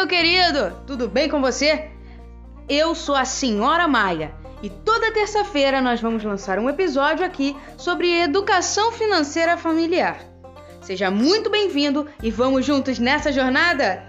meu querido! Tudo bem com você? Eu sou a Senhora Maia e toda terça-feira nós vamos lançar um episódio aqui sobre educação financeira familiar. Seja muito bem-vindo e vamos juntos nessa jornada?